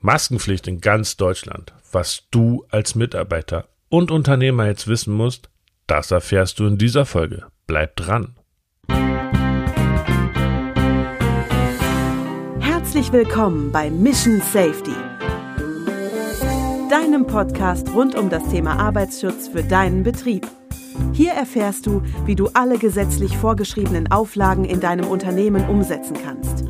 Maskenpflicht in ganz Deutschland. Was du als Mitarbeiter und Unternehmer jetzt wissen musst, das erfährst du in dieser Folge. Bleib dran. Herzlich willkommen bei Mission Safety, deinem Podcast rund um das Thema Arbeitsschutz für deinen Betrieb. Hier erfährst du, wie du alle gesetzlich vorgeschriebenen Auflagen in deinem Unternehmen umsetzen kannst.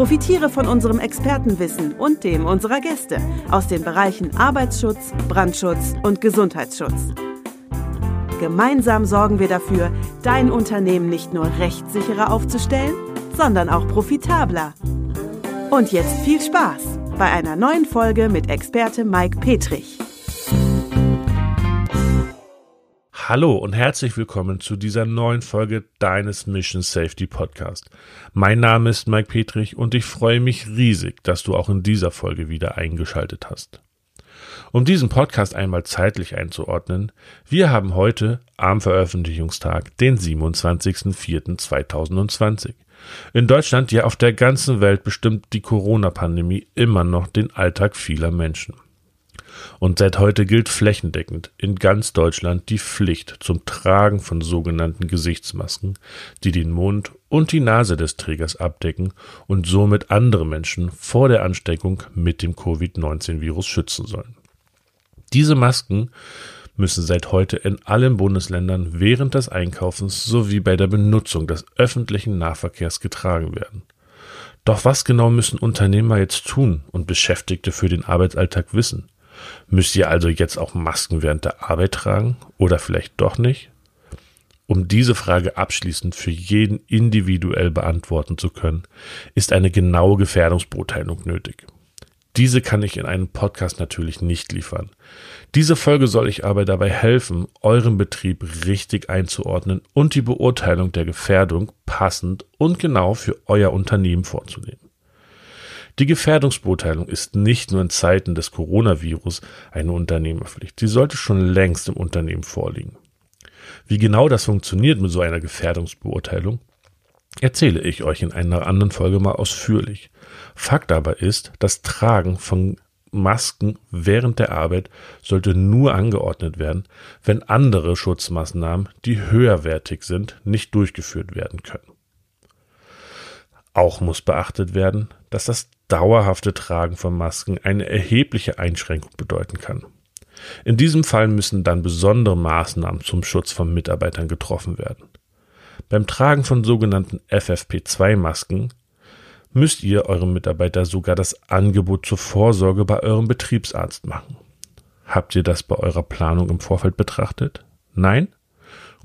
Profitiere von unserem Expertenwissen und dem unserer Gäste aus den Bereichen Arbeitsschutz, Brandschutz und Gesundheitsschutz. Gemeinsam sorgen wir dafür, dein Unternehmen nicht nur rechtssicherer aufzustellen, sondern auch profitabler. Und jetzt viel Spaß bei einer neuen Folge mit Experte Mike Petrich. Hallo und herzlich willkommen zu dieser neuen Folge deines Mission Safety Podcast. Mein Name ist Mike Petrich und ich freue mich riesig, dass du auch in dieser Folge wieder eingeschaltet hast. Um diesen Podcast einmal zeitlich einzuordnen, wir haben heute am Veröffentlichungstag den 27.04.2020. In Deutschland, ja auf der ganzen Welt bestimmt die Corona-Pandemie immer noch den Alltag vieler Menschen. Und seit heute gilt flächendeckend in ganz Deutschland die Pflicht zum Tragen von sogenannten Gesichtsmasken, die den Mund und die Nase des Trägers abdecken und somit andere Menschen vor der Ansteckung mit dem Covid-19-Virus schützen sollen. Diese Masken müssen seit heute in allen Bundesländern während des Einkaufens sowie bei der Benutzung des öffentlichen Nahverkehrs getragen werden. Doch was genau müssen Unternehmer jetzt tun und Beschäftigte für den Arbeitsalltag wissen? Müsst ihr also jetzt auch Masken während der Arbeit tragen oder vielleicht doch nicht? Um diese Frage abschließend für jeden individuell beantworten zu können, ist eine genaue Gefährdungsbeurteilung nötig. Diese kann ich in einem Podcast natürlich nicht liefern. Diese Folge soll ich aber dabei helfen, euren Betrieb richtig einzuordnen und die Beurteilung der Gefährdung passend und genau für euer Unternehmen vorzunehmen. Die Gefährdungsbeurteilung ist nicht nur in Zeiten des Coronavirus eine Unternehmerpflicht. Sie sollte schon längst im Unternehmen vorliegen. Wie genau das funktioniert mit so einer Gefährdungsbeurteilung, erzähle ich euch in einer anderen Folge mal ausführlich. Fakt aber ist, das Tragen von Masken während der Arbeit sollte nur angeordnet werden, wenn andere Schutzmaßnahmen, die höherwertig sind, nicht durchgeführt werden können. Auch muss beachtet werden, dass das dauerhafte Tragen von Masken eine erhebliche Einschränkung bedeuten kann. In diesem Fall müssen dann besondere Maßnahmen zum Schutz von Mitarbeitern getroffen werden. Beim Tragen von sogenannten FFP2-Masken müsst ihr eurem Mitarbeiter sogar das Angebot zur Vorsorge bei eurem Betriebsarzt machen. Habt ihr das bei eurer Planung im Vorfeld betrachtet? Nein?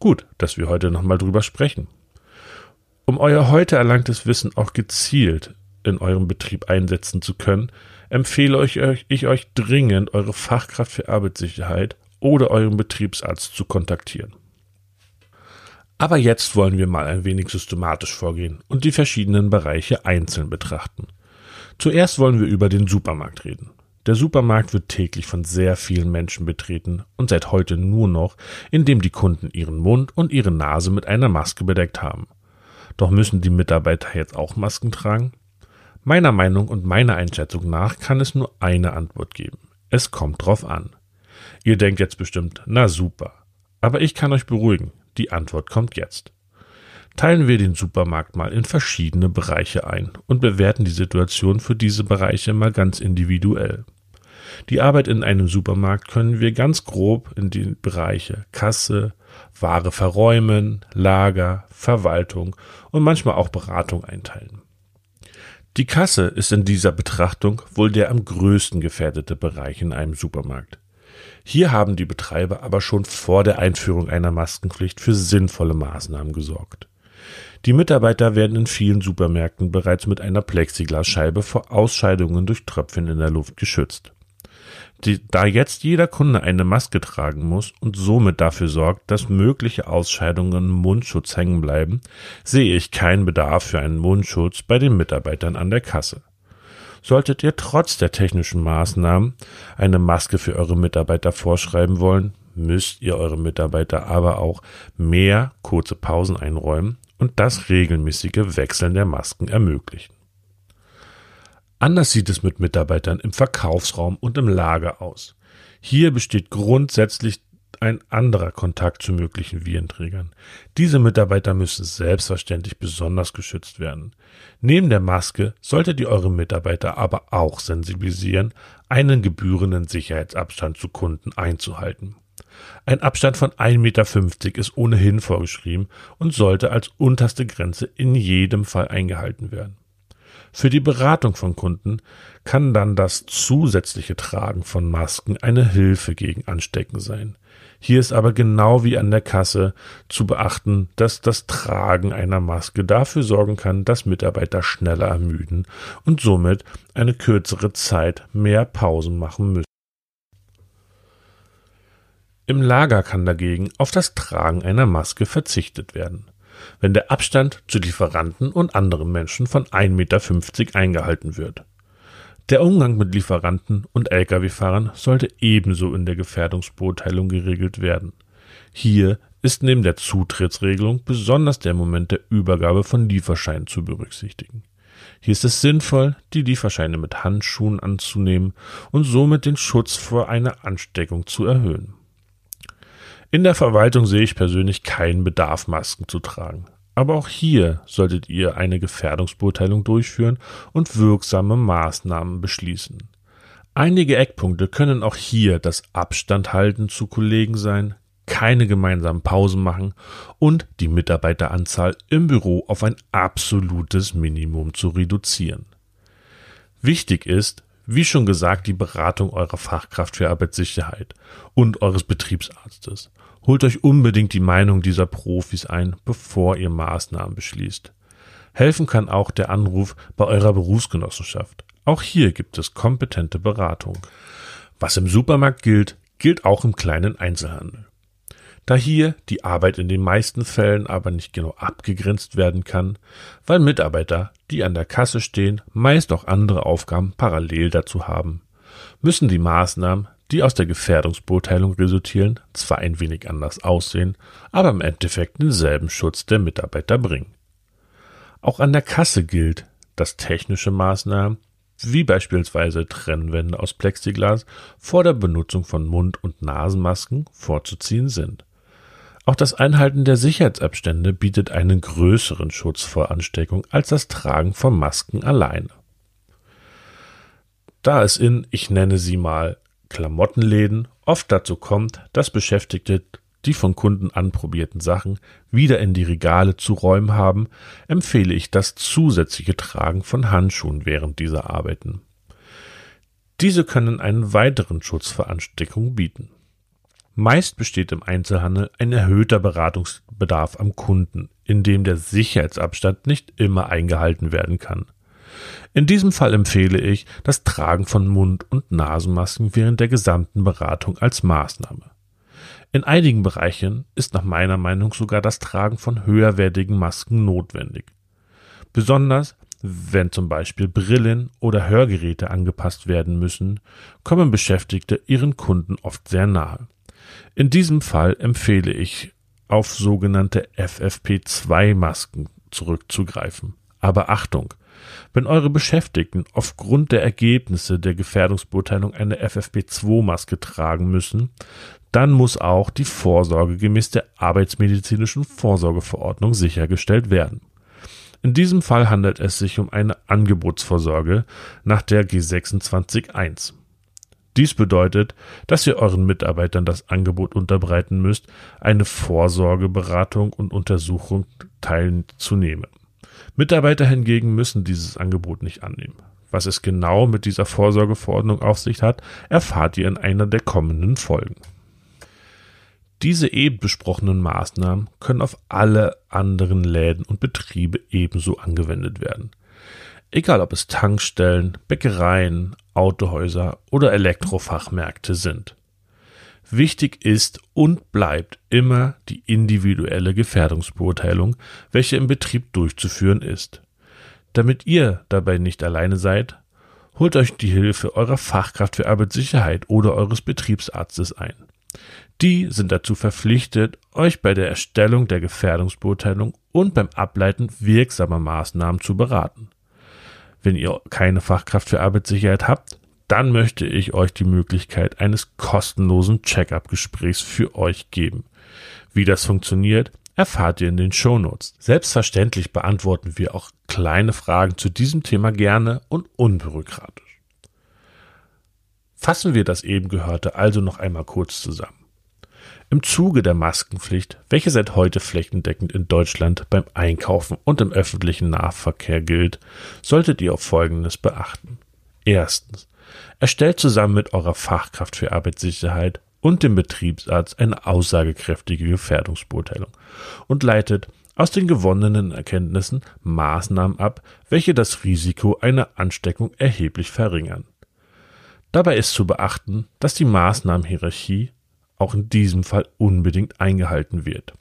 Gut, dass wir heute nochmal drüber sprechen. Um euer heute erlangtes Wissen auch gezielt in eurem Betrieb einsetzen zu können, empfehle ich euch, ich euch dringend, eure Fachkraft für Arbeitssicherheit oder euren Betriebsarzt zu kontaktieren. Aber jetzt wollen wir mal ein wenig systematisch vorgehen und die verschiedenen Bereiche einzeln betrachten. Zuerst wollen wir über den Supermarkt reden. Der Supermarkt wird täglich von sehr vielen Menschen betreten und seit heute nur noch, indem die Kunden ihren Mund und ihre Nase mit einer Maske bedeckt haben. Doch müssen die Mitarbeiter jetzt auch Masken tragen? Meiner Meinung und meiner Einschätzung nach kann es nur eine Antwort geben. Es kommt drauf an. Ihr denkt jetzt bestimmt, na super. Aber ich kann euch beruhigen, die Antwort kommt jetzt. Teilen wir den Supermarkt mal in verschiedene Bereiche ein und bewerten die Situation für diese Bereiche mal ganz individuell. Die Arbeit in einem Supermarkt können wir ganz grob in die Bereiche Kasse, Ware verräumen, Lager, Verwaltung und manchmal auch Beratung einteilen. Die Kasse ist in dieser Betrachtung wohl der am größten gefährdete Bereich in einem Supermarkt. Hier haben die Betreiber aber schon vor der Einführung einer Maskenpflicht für sinnvolle Maßnahmen gesorgt. Die Mitarbeiter werden in vielen Supermärkten bereits mit einer Plexiglasscheibe vor Ausscheidungen durch Tröpfchen in der Luft geschützt. Die, da jetzt jeder Kunde eine Maske tragen muss und somit dafür sorgt, dass mögliche Ausscheidungen im Mundschutz hängen bleiben, sehe ich keinen Bedarf für einen Mundschutz bei den Mitarbeitern an der Kasse. Solltet ihr trotz der technischen Maßnahmen eine Maske für eure Mitarbeiter vorschreiben wollen, müsst ihr eure Mitarbeiter aber auch mehr kurze Pausen einräumen und das regelmäßige Wechseln der Masken ermöglichen. Anders sieht es mit Mitarbeitern im Verkaufsraum und im Lager aus. Hier besteht grundsätzlich ein anderer Kontakt zu möglichen Virenträgern. Diese Mitarbeiter müssen selbstverständlich besonders geschützt werden. Neben der Maske solltet ihr eure Mitarbeiter aber auch sensibilisieren, einen gebührenden Sicherheitsabstand zu Kunden einzuhalten. Ein Abstand von 1,50 Meter ist ohnehin vorgeschrieben und sollte als unterste Grenze in jedem Fall eingehalten werden. Für die Beratung von Kunden kann dann das zusätzliche Tragen von Masken eine Hilfe gegen Anstecken sein. Hier ist aber genau wie an der Kasse zu beachten, dass das Tragen einer Maske dafür sorgen kann, dass Mitarbeiter schneller ermüden und somit eine kürzere Zeit mehr Pausen machen müssen. Im Lager kann dagegen auf das Tragen einer Maske verzichtet werden wenn der Abstand zu Lieferanten und anderen Menschen von 1,50 Meter eingehalten wird. Der Umgang mit Lieferanten und Lkw-Fahrern sollte ebenso in der Gefährdungsbeurteilung geregelt werden. Hier ist neben der Zutrittsregelung besonders der Moment der Übergabe von Lieferscheinen zu berücksichtigen. Hier ist es sinnvoll, die Lieferscheine mit Handschuhen anzunehmen und somit den Schutz vor einer Ansteckung zu erhöhen. In der Verwaltung sehe ich persönlich keinen Bedarf, Masken zu tragen. Aber auch hier solltet ihr eine Gefährdungsbeurteilung durchführen und wirksame Maßnahmen beschließen. Einige Eckpunkte können auch hier das Abstand halten zu Kollegen sein, keine gemeinsamen Pausen machen und die Mitarbeiteranzahl im Büro auf ein absolutes Minimum zu reduzieren. Wichtig ist, wie schon gesagt, die Beratung eurer Fachkraft für Arbeitssicherheit und eures Betriebsarztes. Holt euch unbedingt die Meinung dieser Profis ein, bevor ihr Maßnahmen beschließt. Helfen kann auch der Anruf bei eurer Berufsgenossenschaft. Auch hier gibt es kompetente Beratung. Was im Supermarkt gilt, gilt auch im kleinen Einzelhandel. Da hier die Arbeit in den meisten Fällen aber nicht genau abgegrenzt werden kann, weil Mitarbeiter, die an der Kasse stehen, meist auch andere Aufgaben parallel dazu haben, müssen die Maßnahmen die aus der Gefährdungsbeurteilung resultieren, zwar ein wenig anders aussehen, aber im Endeffekt denselben Schutz der Mitarbeiter bringen. Auch an der Kasse gilt, dass technische Maßnahmen, wie beispielsweise Trennwände aus Plexiglas, vor der Benutzung von Mund- und Nasenmasken vorzuziehen sind. Auch das Einhalten der Sicherheitsabstände bietet einen größeren Schutz vor Ansteckung als das Tragen von Masken alleine. Da es in, ich nenne sie mal, Klamottenläden oft dazu kommt, dass Beschäftigte die von Kunden anprobierten Sachen wieder in die Regale zu räumen haben, empfehle ich das zusätzliche Tragen von Handschuhen während dieser Arbeiten. Diese können einen weiteren Schutz vor Ansteckung bieten. Meist besteht im Einzelhandel ein erhöhter Beratungsbedarf am Kunden, in dem der Sicherheitsabstand nicht immer eingehalten werden kann. In diesem Fall empfehle ich das Tragen von Mund- und Nasenmasken während der gesamten Beratung als Maßnahme. In einigen Bereichen ist nach meiner Meinung sogar das Tragen von höherwertigen Masken notwendig. Besonders wenn zum Beispiel Brillen oder Hörgeräte angepasst werden müssen, kommen Beschäftigte ihren Kunden oft sehr nahe. In diesem Fall empfehle ich, auf sogenannte FFP2-Masken zurückzugreifen. Aber Achtung, wenn eure Beschäftigten aufgrund der Ergebnisse der Gefährdungsbeurteilung eine FFP2-Maske tragen müssen, dann muss auch die Vorsorge gemäß der Arbeitsmedizinischen Vorsorgeverordnung sichergestellt werden. In diesem Fall handelt es sich um eine Angebotsvorsorge nach der G261. Dies bedeutet, dass ihr euren Mitarbeitern das Angebot unterbreiten müsst, eine Vorsorgeberatung und Untersuchung teilzunehmen. Mitarbeiter hingegen müssen dieses Angebot nicht annehmen. Was es genau mit dieser Vorsorgeverordnung auf sich hat, erfahrt ihr in einer der kommenden Folgen. Diese eben besprochenen Maßnahmen können auf alle anderen Läden und Betriebe ebenso angewendet werden. Egal ob es Tankstellen, Bäckereien, Autohäuser oder Elektrofachmärkte sind. Wichtig ist und bleibt immer die individuelle Gefährdungsbeurteilung, welche im Betrieb durchzuführen ist. Damit ihr dabei nicht alleine seid, holt euch die Hilfe eurer Fachkraft für Arbeitssicherheit oder eures Betriebsarztes ein. Die sind dazu verpflichtet, euch bei der Erstellung der Gefährdungsbeurteilung und beim Ableiten wirksamer Maßnahmen zu beraten. Wenn ihr keine Fachkraft für Arbeitssicherheit habt, dann möchte ich euch die Möglichkeit eines kostenlosen Check-up-Gesprächs für euch geben. Wie das funktioniert, erfahrt ihr in den Shownotes. Selbstverständlich beantworten wir auch kleine Fragen zu diesem Thema gerne und unbürokratisch. Fassen wir das eben Gehörte also noch einmal kurz zusammen. Im Zuge der Maskenpflicht, welche seit heute flächendeckend in Deutschland beim Einkaufen und im öffentlichen Nahverkehr gilt, solltet ihr auf Folgendes beachten. Erstens. Erstellt zusammen mit eurer Fachkraft für Arbeitssicherheit und dem Betriebsarzt eine aussagekräftige Gefährdungsbeurteilung und leitet aus den gewonnenen Erkenntnissen Maßnahmen ab, welche das Risiko einer Ansteckung erheblich verringern. Dabei ist zu beachten, dass die Maßnahmenhierarchie auch in diesem Fall unbedingt eingehalten wird.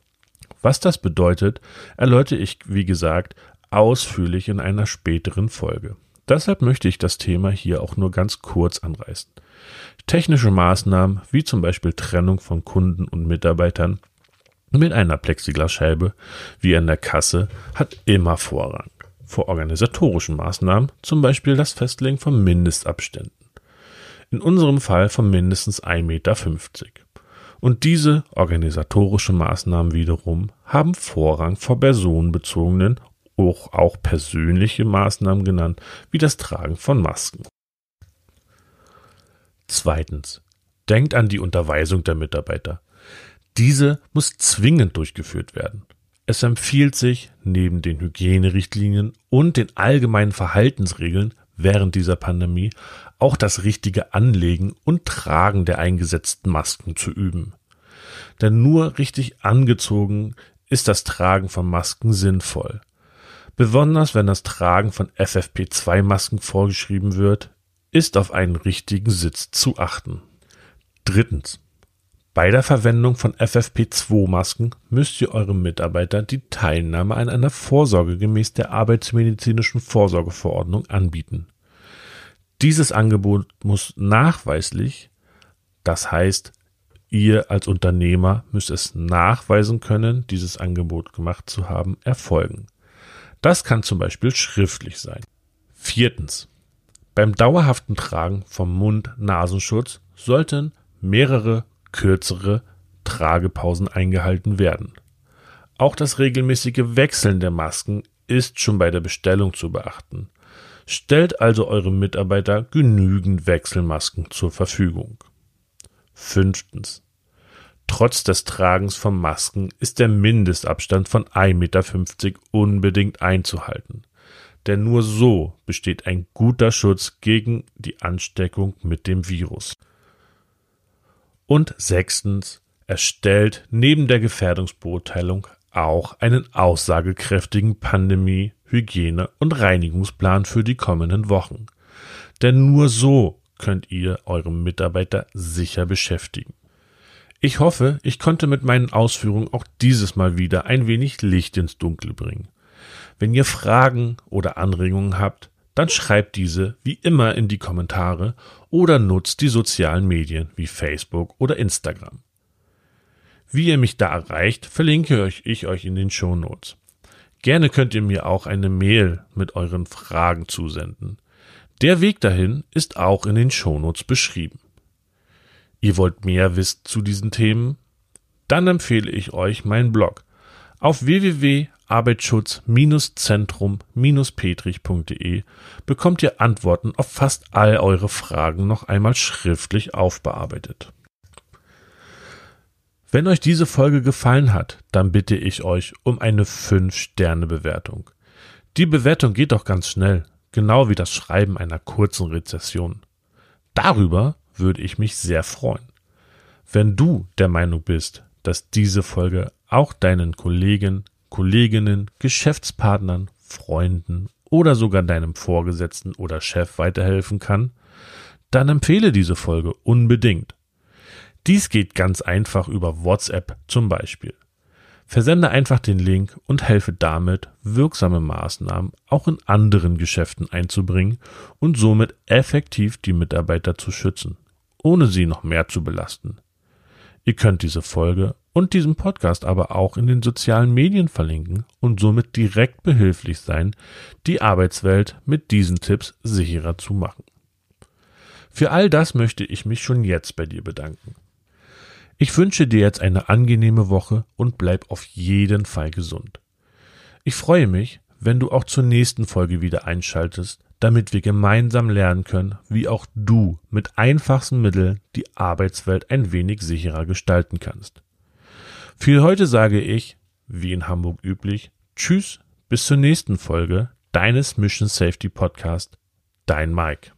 Was das bedeutet, erläutere ich, wie gesagt, ausführlich in einer späteren Folge. Deshalb möchte ich das Thema hier auch nur ganz kurz anreißen. Technische Maßnahmen wie zum Beispiel Trennung von Kunden und Mitarbeitern mit einer Plexiglasscheibe wie an der Kasse hat immer Vorrang vor organisatorischen Maßnahmen, zum Beispiel das Festlegen von Mindestabständen. In unserem Fall von mindestens 1,50 Meter. Und diese organisatorischen Maßnahmen wiederum haben Vorrang vor personenbezogenen auch, auch persönliche Maßnahmen genannt, wie das Tragen von Masken. Zweitens. Denkt an die Unterweisung der Mitarbeiter. Diese muss zwingend durchgeführt werden. Es empfiehlt sich, neben den Hygienerichtlinien und den allgemeinen Verhaltensregeln während dieser Pandemie auch das richtige Anlegen und Tragen der eingesetzten Masken zu üben. Denn nur richtig angezogen ist das Tragen von Masken sinnvoll. Besonders wenn das Tragen von FFP2-Masken vorgeschrieben wird, ist auf einen richtigen Sitz zu achten. Drittens. Bei der Verwendung von FFP2-Masken müsst ihr eurem Mitarbeiter die Teilnahme an einer Vorsorge gemäß der Arbeitsmedizinischen Vorsorgeverordnung anbieten. Dieses Angebot muss nachweislich, das heißt, ihr als Unternehmer müsst es nachweisen können, dieses Angebot gemacht zu haben, erfolgen. Das kann zum Beispiel schriftlich sein. Viertens. Beim dauerhaften Tragen vom Mund-Nasenschutz sollten mehrere kürzere Tragepausen eingehalten werden. Auch das regelmäßige Wechseln der Masken ist schon bei der Bestellung zu beachten. Stellt also eurem Mitarbeiter genügend Wechselmasken zur Verfügung. Fünftens. Trotz des Tragens von Masken ist der Mindestabstand von 1,50 Meter unbedingt einzuhalten. Denn nur so besteht ein guter Schutz gegen die Ansteckung mit dem Virus. Und sechstens, erstellt neben der Gefährdungsbeurteilung auch einen aussagekräftigen Pandemie-, Hygiene- und Reinigungsplan für die kommenden Wochen. Denn nur so könnt ihr eure Mitarbeiter sicher beschäftigen. Ich hoffe, ich konnte mit meinen Ausführungen auch dieses Mal wieder ein wenig Licht ins Dunkel bringen. Wenn ihr Fragen oder Anregungen habt, dann schreibt diese wie immer in die Kommentare oder nutzt die sozialen Medien wie Facebook oder Instagram. Wie ihr mich da erreicht, verlinke ich euch in den Show Notes. Gerne könnt ihr mir auch eine Mail mit euren Fragen zusenden. Der Weg dahin ist auch in den Show Notes beschrieben. Ihr wollt mehr wissen zu diesen Themen? Dann empfehle ich euch meinen Blog. Auf www.arbeitsschutz-zentrum-petrich.de bekommt ihr Antworten auf fast all eure Fragen noch einmal schriftlich aufbearbeitet. Wenn euch diese Folge gefallen hat, dann bitte ich euch um eine 5-Sterne-Bewertung. Die Bewertung geht doch ganz schnell, genau wie das Schreiben einer kurzen Rezession. Darüber würde ich mich sehr freuen. Wenn du der Meinung bist, dass diese Folge auch deinen Kollegen, Kolleginnen, Geschäftspartnern, Freunden oder sogar deinem Vorgesetzten oder Chef weiterhelfen kann, dann empfehle diese Folge unbedingt. Dies geht ganz einfach über WhatsApp zum Beispiel. Versende einfach den Link und helfe damit, wirksame Maßnahmen auch in anderen Geschäften einzubringen und somit effektiv die Mitarbeiter zu schützen ohne sie noch mehr zu belasten. Ihr könnt diese Folge und diesen Podcast aber auch in den sozialen Medien verlinken und somit direkt behilflich sein, die Arbeitswelt mit diesen Tipps sicherer zu machen. Für all das möchte ich mich schon jetzt bei dir bedanken. Ich wünsche dir jetzt eine angenehme Woche und bleib auf jeden Fall gesund. Ich freue mich, wenn du auch zur nächsten Folge wieder einschaltest, damit wir gemeinsam lernen können, wie auch du mit einfachsten Mitteln die Arbeitswelt ein wenig sicherer gestalten kannst. Für heute sage ich, wie in Hamburg üblich, Tschüss, bis zur nächsten Folge deines Mission Safety Podcast. Dein Mike.